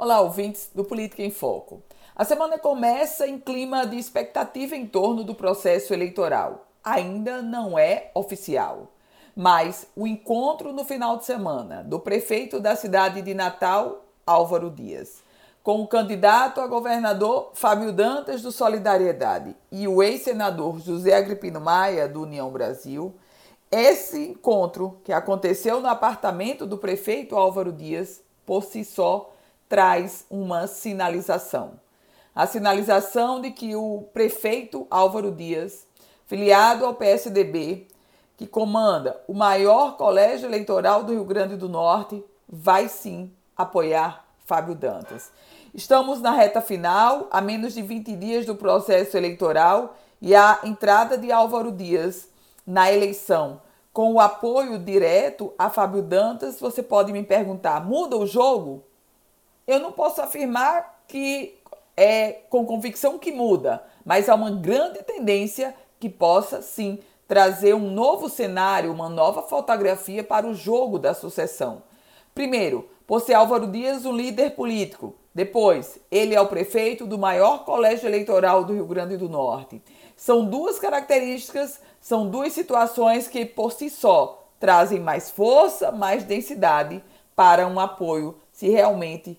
Olá, ouvintes do Política em Foco. A semana começa em clima de expectativa em torno do processo eleitoral. Ainda não é oficial, mas o encontro no final de semana do prefeito da cidade de Natal, Álvaro Dias, com o candidato a governador Fábio Dantas do Solidariedade e o ex-senador José Agripino Maia do União Brasil, esse encontro que aconteceu no apartamento do prefeito Álvaro Dias, por si só, traz uma sinalização. A sinalização de que o prefeito Álvaro Dias, filiado ao PSDB, que comanda o maior colégio eleitoral do Rio Grande do Norte, vai sim apoiar Fábio Dantas. Estamos na reta final, a menos de 20 dias do processo eleitoral e a entrada de Álvaro Dias na eleição com o apoio direto a Fábio Dantas, você pode me perguntar: muda o jogo? Eu não posso afirmar que é com convicção que muda, mas há uma grande tendência que possa sim trazer um novo cenário, uma nova fotografia para o jogo da sucessão. Primeiro, por ser Álvaro Dias um líder político. Depois, ele é o prefeito do maior colégio eleitoral do Rio Grande do Norte. São duas características, são duas situações que por si só trazem mais força, mais densidade para um apoio, se realmente